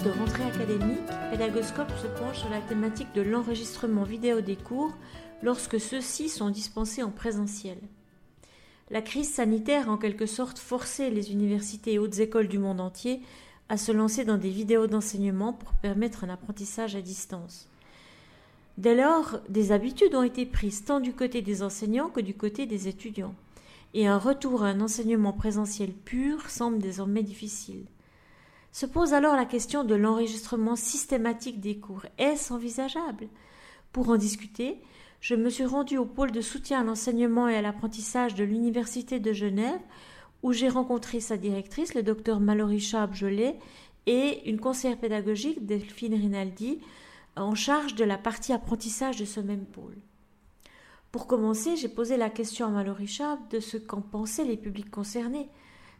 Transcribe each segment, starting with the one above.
de rentrée académique, Pédagoscope se penche sur la thématique de l'enregistrement vidéo des cours lorsque ceux-ci sont dispensés en présentiel. La crise sanitaire a en quelque sorte forcé les universités et hautes écoles du monde entier à se lancer dans des vidéos d'enseignement pour permettre un apprentissage à distance. Dès lors, des habitudes ont été prises tant du côté des enseignants que du côté des étudiants, et un retour à un enseignement présentiel pur semble désormais difficile. Se pose alors la question de l'enregistrement systématique des cours. Est-ce envisageable? Pour en discuter, je me suis rendue au pôle de soutien à l'enseignement et à l'apprentissage de l'Université de Genève, où j'ai rencontré sa directrice, le docteur Mallory Chab-Jolet, et une conseillère pédagogique, Delphine Rinaldi, en charge de la partie apprentissage de ce même pôle. Pour commencer, j'ai posé la question à Mallory Chab de ce qu'en pensaient les publics concernés,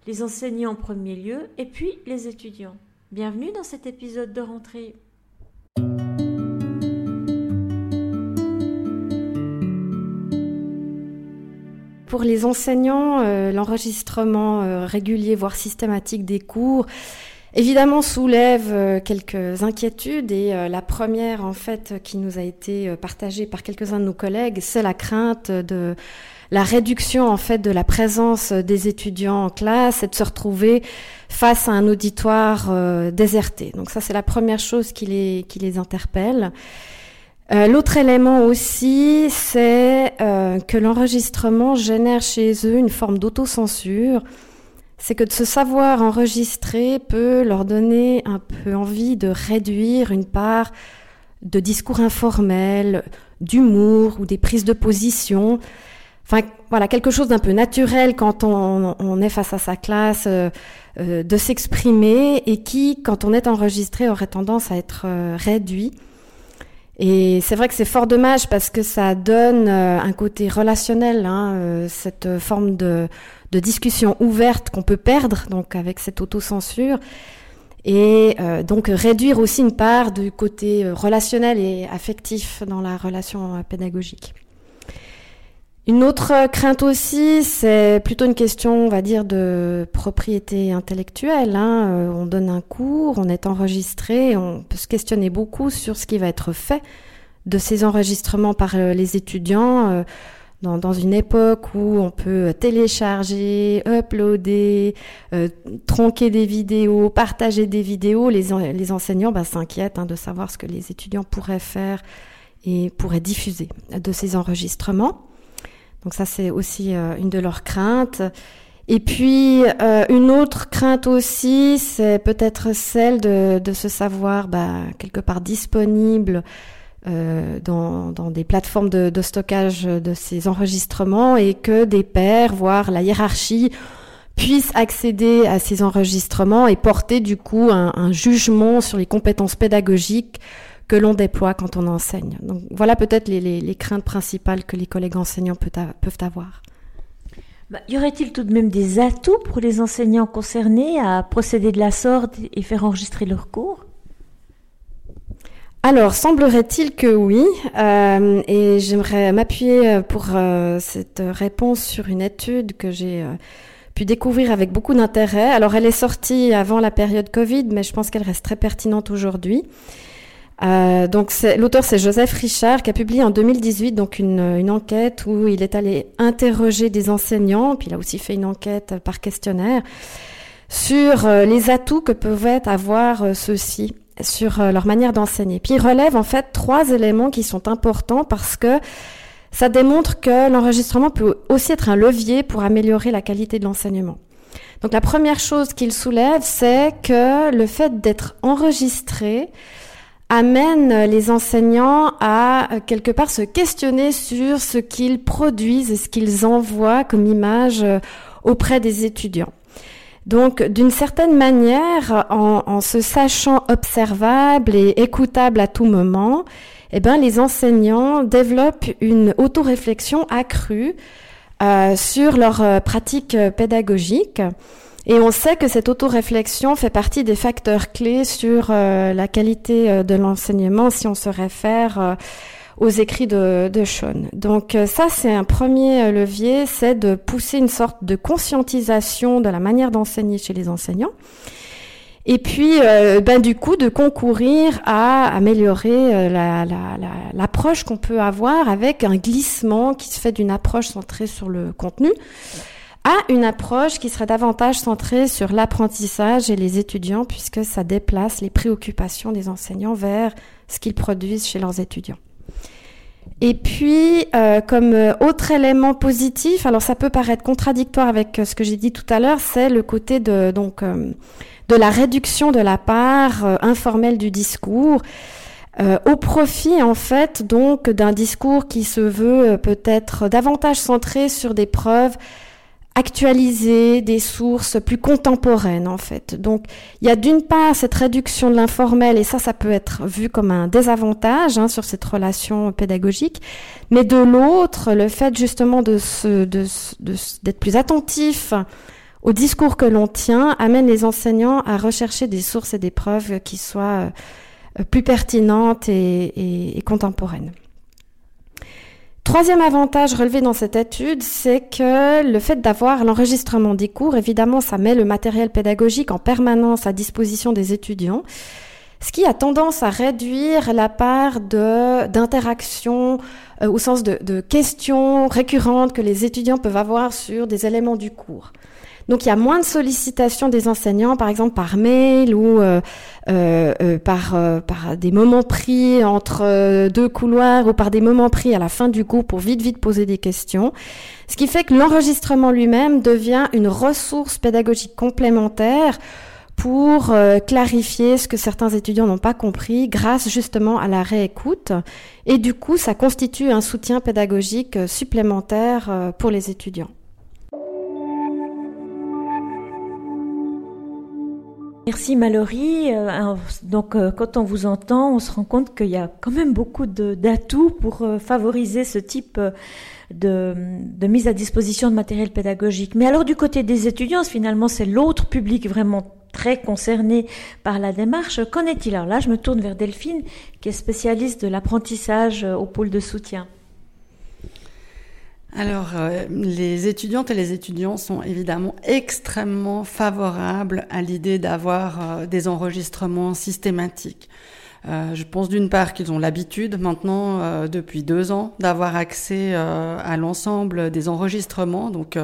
les enseignants en premier lieu, et puis les étudiants. Bienvenue dans cet épisode de rentrée. Pour les enseignants, euh, l'enregistrement euh, régulier, voire systématique des cours, évidemment soulève euh, quelques inquiétudes et la première en fait qui nous a été partagée par quelques-uns de nos collègues, c'est la crainte de la réduction en fait de la présence des étudiants en classe et de se retrouver face à un auditoire euh, déserté. Donc ça c'est la première chose qui les qui les interpelle. Euh, l'autre élément aussi, c'est euh, que l'enregistrement génère chez eux une forme d'autocensure. C'est que de se savoir enregistrer peut leur donner un peu envie de réduire une part de discours informel, d'humour ou des prises de position. Enfin voilà quelque chose d'un peu naturel quand on, est face à sa classe euh, euh, de s'exprimer et qui quand on est enregistré aurait tendance à être euh, réduit et c'est vrai que c'est fort dommage parce que ça donne un côté relationnel hein, cette forme de, de discussion ouverte qu'on peut perdre donc avec cette autocensure et donc réduire aussi une part du côté relationnel et affectif dans la relation pédagogique. Une autre crainte aussi, c'est plutôt une question, on va dire, de propriété intellectuelle. Hein. Euh, on donne un cours, on est enregistré, on peut se questionner beaucoup sur ce qui va être fait de ces enregistrements par euh, les étudiants. Euh, dans, une époque où on peut télécharger, uploader, tronquer des vidéos, partager des vidéos, les, enseignants bah, s'inquiètent hein, de savoir ce que les étudiants pourraient faire et pourraient diffuser de ces enregistrements. Donc ça, c'est aussi euh, une de leurs craintes. Et puis euh, une autre crainte aussi, c'est peut-être celle de, se savoir bah, quelque part disponible euh, dans, des plateformes de, stockage de ces enregistrements et que des pairs, voire la hiérarchie, puissent accéder à ces enregistrements et porter du coup un jugement sur les compétences pédagogiques que l'on déploie quand on enseigne. Donc voilà peut-être les, craintes principales que les collègues enseignants peuvent avoir. Bah, y aurait-il tout de même des atouts pour les enseignants concernés à procéder de la sorte et faire enregistrer leurs cours? Alors, semblerait-il que oui, euh, et j'aimerais m'appuyer pour euh, cette réponse sur une étude que j'ai euh, pu découvrir avec beaucoup d'intérêt. Alors, elle est sortie avant la période Covid, mais je pense qu'elle reste très pertinente aujourd'hui. Euh, donc l'auteur c'est Joseph Richard qui a publié en 2018 donc une, une, enquête où il est allé interroger des enseignants, puis il a aussi fait une enquête par questionnaire sur euh, les atouts que peuvent avoir euh, ceux-ci sur leur manière d'enseigner. Puis il relève en fait trois éléments qui sont importants parce que ça démontre que l'enregistrement peut aussi être un levier pour améliorer la qualité de l'enseignement. Donc la première chose qu'il soulève, c'est que le fait d'être enregistré amène les enseignants à euh, quelque part se questionner sur ce qu'ils produisent et ce qu'ils envoient comme image euh, auprès des étudiants. Donc, d'une certaine manière, en, se sachant observable et écoutable à tout moment, eh ben, les enseignants développent une autoréflexion accrue euh, sur leur pratique pédagogique et on sait que cette autoréflexion fait partie des facteurs clés sur euh, la qualité euh, de l'enseignement si on se réfère euh, aux écrits de, de Sean. Donc ça, c'est un premier levier, c'est de pousser une sorte de conscientisation de la manière d'enseigner chez les enseignants. Et puis, ben, du coup, de concourir à améliorer l'approche la, qu'on peut avoir avec un glissement qui se fait d'une approche centrée sur le contenu à une approche qui serait davantage centrée sur l'apprentissage et les étudiants, puisque ça déplace les préoccupations des enseignants vers ce qu'ils produisent chez leurs étudiants. Et puis, euh, comme autre élément positif, alors ça peut paraître contradictoire avec ce que j'ai dit tout à l'heure, c'est le côté de donc de la réduction de la part euh, informelle du discours. Euh, au profit en fait donc d'un discours qui se veut euh, peut-être davantage centré sur des preuves actualisées, des sources plus contemporaines en fait. Donc il y a d'une part cette réduction de l'informel et ça ça peut être vu comme un désavantage hein, sur cette relation pédagogique, mais de l'autre le fait justement de d'être plus attentif au discours que l'on tient amène les enseignants à rechercher des sources et des preuves qui soient euh, plus pertinentes et, contemporaines. Troisième avantage relevé dans cette étude, c'est que le fait d'avoir l'enregistrement des cours, évidemment, ça met le matériel pédagogique en permanence à disposition des étudiants, ce qui a tendance à réduire la part d'interaction euh, au sens de questions récurrentes que les étudiants peuvent avoir sur des éléments du cours. Donc il y a moins de sollicitations des enseignants, par exemple par mail ou euh, euh, euh, par, par des moments pris entre deux couloirs ou par des moments pris à la fin du cours pour vite vite poser des questions. Ce qui fait que l'enregistrement lui-même devient une ressource pédagogique complémentaire pour clarifier ce que certains étudiants n'ont pas compris grâce justement à la réécoute. Et du coup, ça constitue un soutien pédagogique supplémentaire pour les étudiants. Merci Mallory. Euh, donc euh, quand on vous entend, on se rend compte qu'il y a quand même beaucoup d'atouts pour euh, favoriser ce type de, mise à disposition de matériel pédagogique. Mais alors du côté des étudiants, finalement c'est l'autre public vraiment très concerné par la démarche. Qu'en est-il? Alors là, je me tourne vers Delphine, qui est spécialiste de l'apprentissage au pôle de soutien. Alors, euh, les étudiantes et les étudiants sont évidemment extrêmement favorables à l'idée d'avoir euh, des enregistrements systématiques. Euh, je pense d'une part qu'ils ont l'habitude maintenant, depuis deux ans, d'avoir accès à l'ensemble des enregistrements. Donc,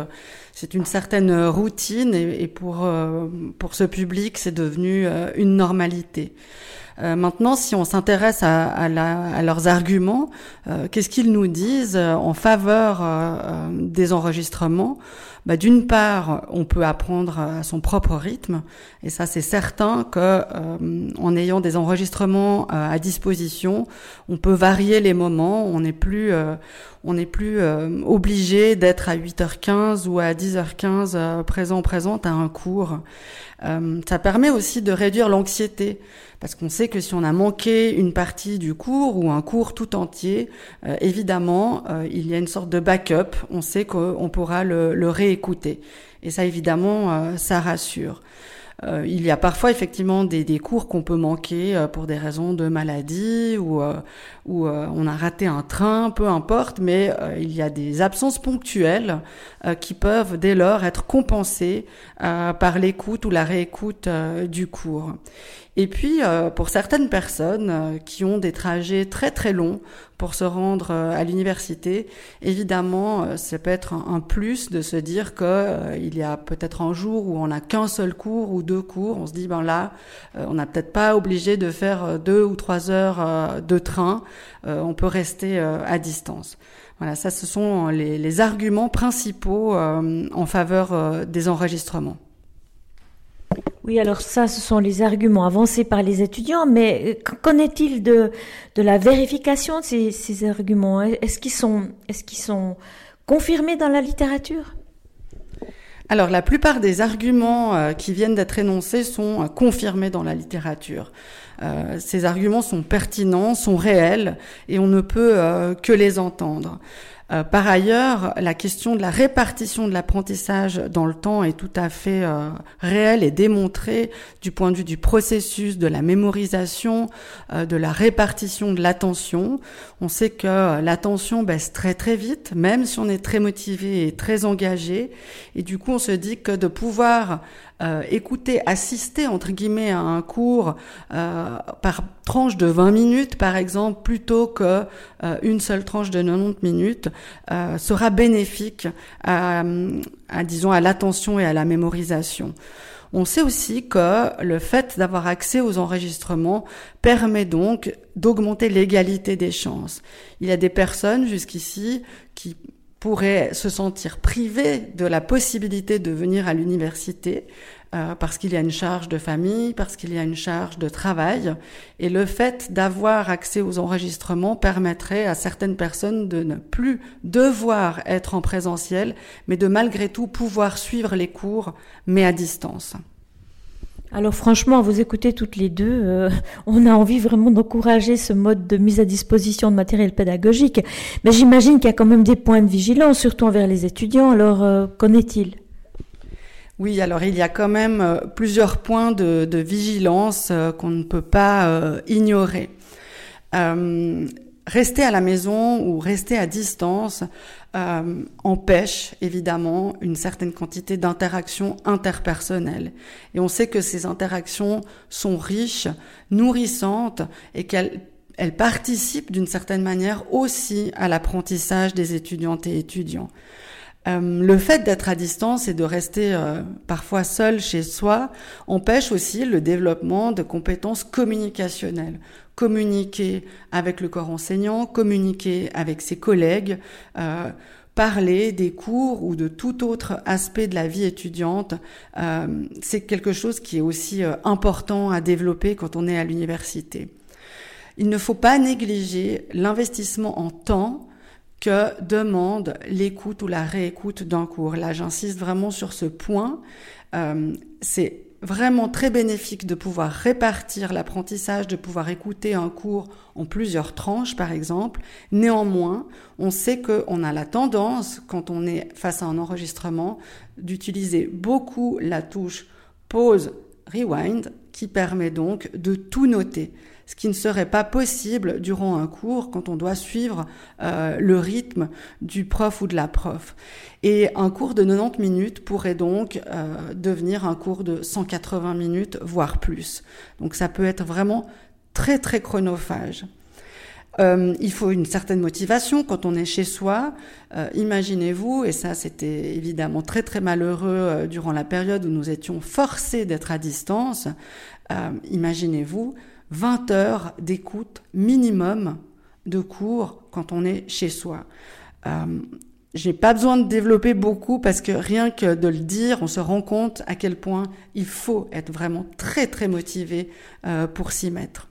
c'est une certaine routine et, et pour, pour ce public, c'est devenu une normalité. Euh, maintenant, si on s'intéresse à, à, leurs arguments, euh, qu'est-ce qu'ils nous disent euh, en faveur des enregistrements? Bah, D'une part, on peut apprendre à son propre rythme, et ça c'est certain que en ayant des enregistrements à disposition, on peut varier les moments, on n'est plus on n'est plus obligé d'être à 8h15 ou à 10h15 présent présente à un cours. ça permet aussi de réduire l'anxiété. Parce qu'on sait que si on a manqué une partie du cours ou un cours tout entier, euh, évidemment, euh, il y a une sorte de backup. On sait qu'on pourra le, réécouter. Et ça, évidemment, euh, ça rassure. Il y a parfois effectivement des, des cours qu'on peut manquer pour des raisons de maladie ou, ou on a raté un train, peu importe, mais il y a des absences ponctuelles qui peuvent dès lors être compensées par l'écoute ou la réécoute du cours. Et puis, pour certaines personnes qui ont des trajets très très longs pour se rendre à l'université, évidemment, ça peut être un, plus de se dire que il y a peut-être un jour où on n'a qu'un seul cours ou deux cours, on se dit ben là, euh, on n'a peut-être pas obligé de faire euh, deux ou trois heures euh, de train, on peut rester à distance. Voilà, ça, ce sont les arguments principaux en faveur des enregistrements. Oui, alors ça, ce sont les arguments avancés par les étudiants, mais qu'en est-il de, la vérification de ces, arguments? Est-ce qu'ils sont, confirmés dans la littérature? Alors, la plupart des arguments euh, qui viennent d'être énoncés sont euh, confirmés dans la littérature. Euh, ces arguments sont pertinents, sont réels, et on ne peut que les entendre. Euh, par ailleurs, la question de la répartition de l'apprentissage dans le temps est tout à fait euh, réelle et démontrée du point de vue du processus, de la mémorisation, euh, de la répartition de l'attention. On sait que l'attention baisse très très vite, même si on est très motivé et très engagé. Et du coup, on se dit que de pouvoir euh, écouter, assister entre guillemets à un cours euh, par tranche de 20 minutes par exemple, plutôt que euh, une seule tranche de 90 minutes, sera bénéfique à, à disons à l'attention et à la mémorisation. On sait aussi que le fait d'avoir accès aux enregistrements permet donc d'augmenter l'égalité des chances. Il y a des personnes jusqu'ici qui pourrait se sentir privé de la possibilité de venir à l'université euh, parce qu'il y a une charge de famille, parce qu'il y a une charge de travail. Et le fait d'avoir accès aux enregistrements permettrait à certaines personnes de ne plus devoir être en présentiel, mais de malgré tout pouvoir suivre les cours, mais à distance. Alors franchement, vous écoutez toutes les deux, euh, on a envie vraiment d'encourager ce mode de mise à disposition de matériel pédagogique. Mais j'imagine qu'il y a quand même des points de vigilance, surtout envers les étudiants. Alors euh, qu'en est-il? Oui, alors il y a quand même euh, plusieurs points de, vigilance qu'on ne peut pas ignorer. Rester à la maison ou rester à distance euh, empêche évidemment une certaine quantité d'interactions interpersonnelles. Et on sait que ces interactions sont riches, nourrissantes et qu'elles elles participent d'une certaine manière aussi à l'apprentissage des étudiantes et étudiants. Euh, le fait d'être à distance et de rester euh, parfois seul chez soi empêche aussi le développement de compétences communicationnelles communiquer avec le corps enseignant, communiquer avec ses collègues, euh, parler des cours ou de tout autre aspect de la vie étudiante, euh, c'est quelque chose qui est aussi euh, important à développer quand on est à l'université. Il ne faut pas négliger l'investissement en temps que demande l'écoute ou la réécoute d'un cours. Là, j'insiste vraiment sur ce point. c'est vraiment très bénéfique de pouvoir répartir l'apprentissage, de pouvoir écouter un cours en plusieurs tranches, par exemple. Néanmoins, on sait qu'on a la tendance, quand on est face à un enregistrement, d'utiliser beaucoup la touche pause, rewind, qui permet donc de tout noter ce qui ne serait pas possible durant un cours quand on doit suivre euh, le rythme du prof ou de la prof. Et un cours de 90 minutes pourrait donc euh, devenir un cours de 180 minutes, voire plus. Donc ça peut être vraiment très très chronophage. Euh, il faut une certaine motivation quand on est chez soi. Euh, imaginez-vous, et ça c'était évidemment très très malheureux euh, durant la période où nous étions forcés d'être à distance, euh, imaginez-vous 20 heures d'écoute minimum de cours quand on est chez soi. Euh, j'ai pas besoin de développer beaucoup parce que rien que de le dire, on se rend compte à quel point il faut être vraiment très très motivé euh, pour s'y mettre.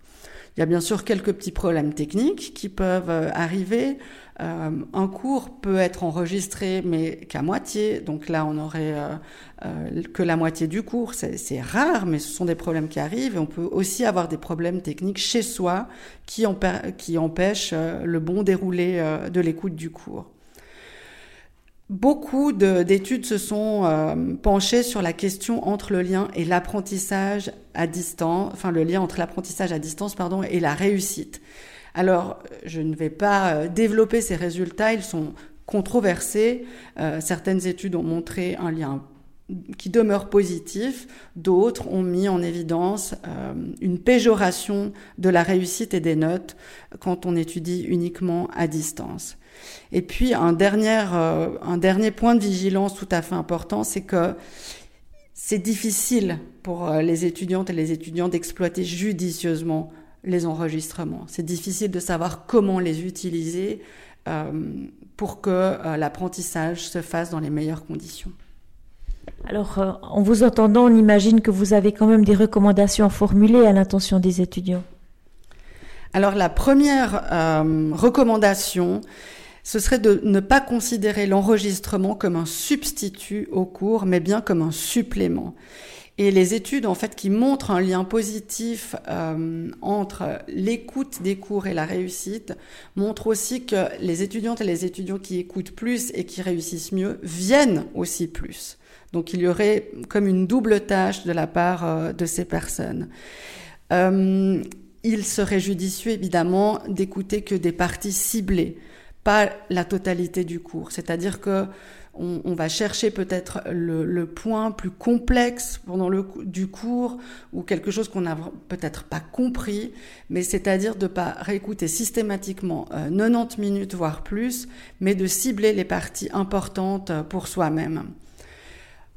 Il y a bien sûr quelques petits problèmes techniques qui peuvent euh, arriver. Euh, un cours peut être enregistré mais qu'à moitié, donc là on aurait euh, que la moitié du cours. C'est rare, mais ce sont des problèmes qui arrivent. Et on peut aussi avoir des problèmes techniques chez soi qui empêchent le bon déroulé de l'écoute du cours. Beaucoup d'études se sont euh, penchées sur la question entre le lien et l'apprentissage à distance, enfin le lien entre l'apprentissage à distance pardon et la réussite. Alors, je ne vais pas euh, développer ces résultats, ils sont controversés. Euh, certaines études ont montré un lien qui demeure positif, d'autres ont mis en évidence une péjoration de la réussite et des notes quand on étudie uniquement à distance. Et puis un dernier, un dernier point de vigilance tout à fait important, c'est que c'est difficile pour les étudiantes et les étudiants d'exploiter judicieusement les enregistrements. C'est difficile de savoir comment les utiliser euh, pour que euh, l'apprentissage se fasse dans les meilleures conditions. Alors, euh, en vous entendant, on imagine que vous avez quand même des recommandations formulées à l'intention des étudiants. Alors, la première recommandation, ce serait de ne pas considérer l'enregistrement comme un substitut au cours, mais bien comme un supplément. Et les études en fait qui montrent un lien positif euh, entre l'écoute des cours et la réussite montrent aussi que les étudiantes et les étudiants qui écoutent plus et qui réussissent mieux viennent aussi plus. Donc il y aurait comme une double tâche de la part euh, de ces personnes. Euh, il serait judicieux évidemment d'écouter que des parties ciblées, pas la totalité du cours. C'est-à-dire que on, va chercher peut-être le, point plus complexe pendant le du cours ou quelque chose qu'on n'a peut-être pas compris, mais c'est-à-dire de pas réécouter systématiquement 90 euh, minutes voire plus, mais de cibler les parties importantes pour soi-même.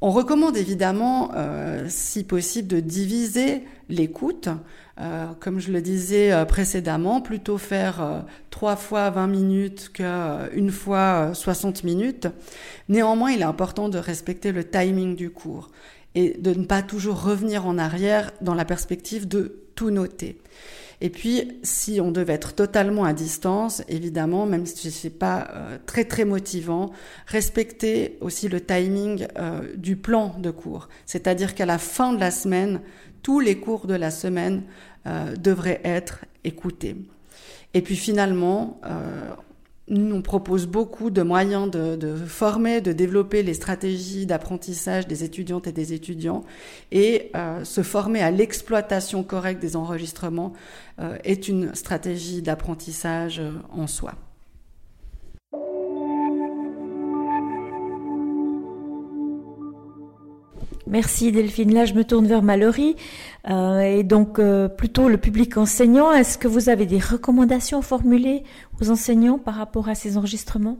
On recommande évidemment, euh, si possible, de diviser l'écoute. Euh, comme je le disais euh, précédemment, plutôt faire trois fois 20 minutes qu'une fois 60 minutes. Néanmoins, il est important de respecter le timing du cours et de ne pas toujours revenir en arrière dans la perspective de tout noter. Et puis, si on devait être totalement à distance, évidemment, même si c'est pas euh, très très motivant, respecter aussi le timing euh, du plan de cours. C'est-à-dire qu'à la fin de la semaine, tous les cours de la semaine euh, devraient être écoutés. Et puis finalement, nous, on propose beaucoup de moyens de, former, de développer les stratégies d'apprentissage des étudiantes et des étudiants. Et euh, se former à l'exploitation correcte des enregistrements euh, est une stratégie d'apprentissage euh, en soi. Merci Delphine. Là, je me tourne vers Mallory. Euh, et donc, euh, plutôt le public enseignant, est-ce que vous avez des recommandations formulées aux enseignants par rapport à ces enregistrements?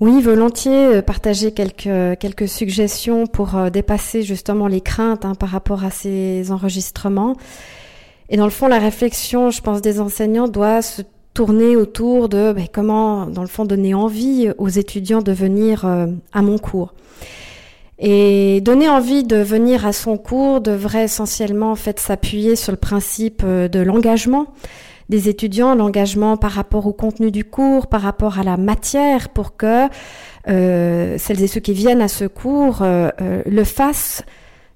Oui, volontiers euh, partager quelques quelques suggestions pour dépasser justement les craintes hein, par rapport à ces enregistrements. Et dans le fond, la réflexion, je pense, des enseignants doit se tourner autour de ben, comment, dans le fond, donner envie aux étudiants de venir à mon cours. Et donner envie de venir à son cours devrait essentiellement en fait s'appuyer sur le principe euh, de l'engagement des étudiants, l'engagement par rapport au contenu du cours, par rapport à la matière, pour que euh, celles et ceux qui viennent à ce cours euh, le fassent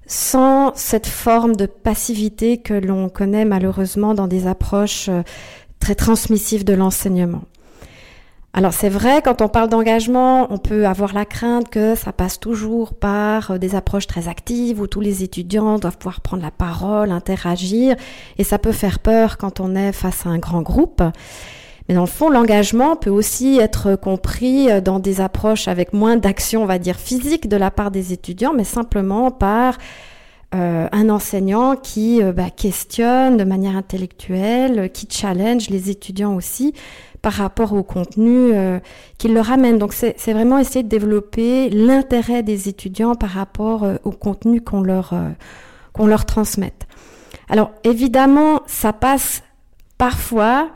sans cette forme de passivité que l'on connaît malheureusement dans des approches très transmissives de l'enseignement. Alors c'est vrai, quand on parle d'engagement, on peut avoir la crainte que ça passe toujours par euh, des approches très actives où tous les étudiants doivent pouvoir prendre la parole, interagir, et ça peut faire peur quand on est face à un grand groupe. Mais dans le fond, l'engagement peut aussi être compris euh, dans des approches avec moins d'action, on va dire, physique de la part des étudiants, mais simplement par euh, un enseignant qui bah, questionne de manière intellectuelle, qui challenge les étudiants aussi par rapport au contenu euh, qu'ils leur amènent. Donc c'est vraiment essayer de développer l'intérêt des étudiants par rapport euh, au contenu qu'on leur, euh, qu'on leur transmette. Alors évidemment, ça passe parfois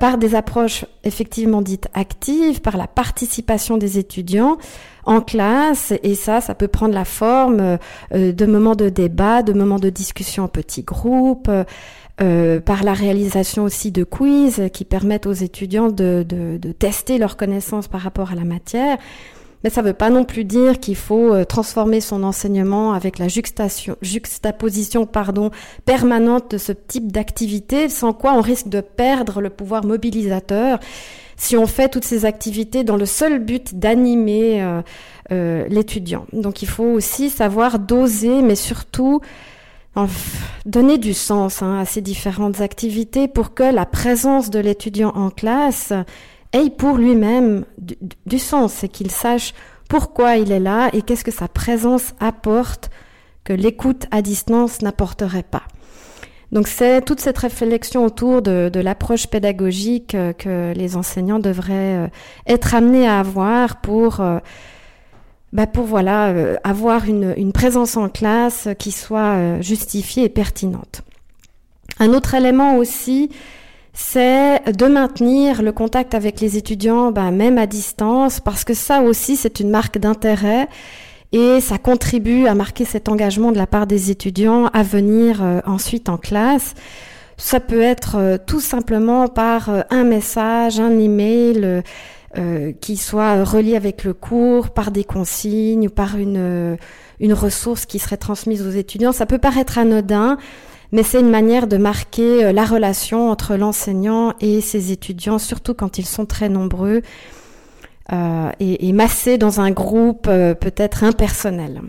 par des approches effectivement dites actives, par la participation des étudiants en classe, et ça, ça peut prendre la forme de moments de débat, de moments de discussion en petits groupes, euh, par la réalisation aussi de quiz qui permettent aux étudiants de, de, de, tester leurs connaissances par rapport à la matière. Mais ça ne veut pas non plus dire qu'il faut euh, transformer son enseignement avec la juxtaposition pardon, permanente de ce type d'activité, sans quoi on risque de perdre le pouvoir mobilisateur si on fait toutes ces activités dans le seul but d'animer euh, euh, l'étudiant. Donc il faut aussi savoir doser, mais surtout donner du sens hein, à ces différentes activités pour que la présence de l'étudiant en classe ait pour lui-même du, sens et qu'il sache pourquoi il est là et qu'est-ce que sa présence apporte que l'écoute à distance n'apporterait pas. Donc c'est toute cette réflexion autour de, l'approche pédagogique euh, que les enseignants devraient euh, être amenés à avoir pour euh, bah pour voilà euh, avoir une, une, présence en classe qui soit euh, justifiée et pertinente. Un autre élément aussi, c'est de maintenir le contact avec les étudiants, bah, même à distance, parce que ça aussi c'est une marque d'intérêt et ça contribue à marquer cet engagement de la part des étudiants à venir euh, ensuite en classe. Ça peut être tout simplement par un message, un email euh, qui soit relié avec le cours par des consignes ou par une, une ressource qui serait transmise aux étudiants. Ça peut paraître anodin, mais c'est une manière de marquer la relation entre l'enseignant et ses étudiants, surtout quand ils sont très nombreux euh, et, massés dans un groupe peut-être impersonnel.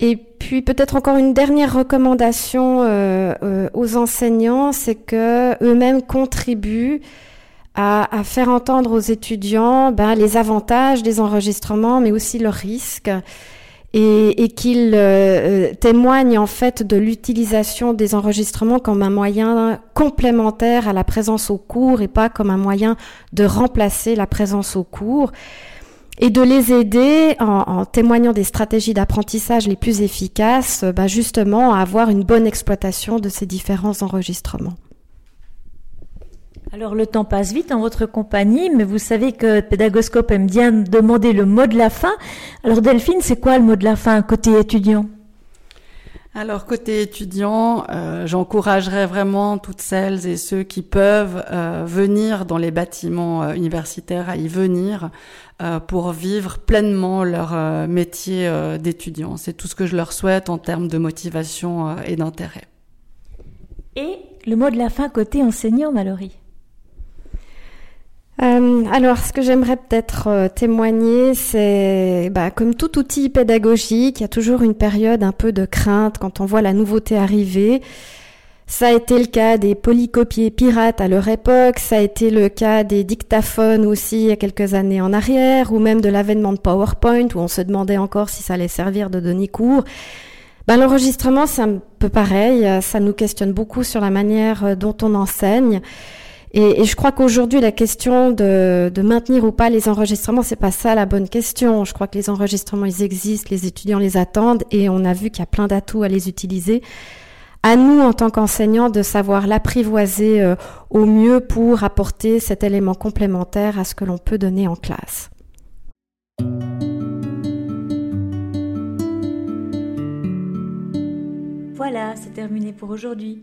Et puis peut-être encore une dernière recommandation euh, euh, aux enseignants, c'est que eux-mêmes contribuent à, faire entendre aux étudiants ben, les avantages des enregistrements, mais aussi leurs risques, et, qu'ils euh, témoignent en fait de l'utilisation des enregistrements comme un moyen complémentaire à la présence au cours et pas comme un moyen de remplacer la présence au cours et de les aider en, témoignant des stratégies d'apprentissage les plus efficaces, bah justement à avoir une bonne exploitation de ces différents enregistrements. Alors le temps passe vite en votre compagnie, mais vous savez que Pédagoscope aime bien demander le mot de la fin. Alors Delphine, c'est quoi le mot de la fin côté étudiant? Alors côté étudiant, euh, j'encouragerais vraiment toutes celles et ceux qui peuvent euh, venir dans les bâtiments euh, universitaires à y venir pour vivre pleinement leur métier d'étudiant. C'est tout ce que je leur souhaite en termes de motivation et d'intérêt. Et le mot de la fin côté enseignant, Mallory? Euh, alors, ce que j'aimerais peut-être euh, témoigner, c'est bah, comme tout outil pédagogique, il y a toujours une période un peu de crainte quand on voit la nouveauté arriver. Ça a été le cas des polycopiers pirates à leur époque, ça a été le cas des dictaphones aussi il y a quelques années en arrière, ou même de l'avènement de PowerPoint où on se demandait encore si ça allait servir de donner cours. Ben, L'enregistrement, c'est un peu pareil, ça nous questionne beaucoup sur la manière dont on enseigne. Et, je crois qu'aujourd'hui, la question de, de, maintenir ou pas les enregistrements, c'est pas ça la bonne question. Je crois que les enregistrements, ils existent, les étudiants les attendent, et on a vu qu'il y a plein d'atouts à les utiliser. À nous, en tant qu'enseignants, de savoir l'apprivoiser euh, au mieux pour apporter cet élément complémentaire à ce que l'on peut donner en classe. Voilà, c'est terminé pour aujourd'hui.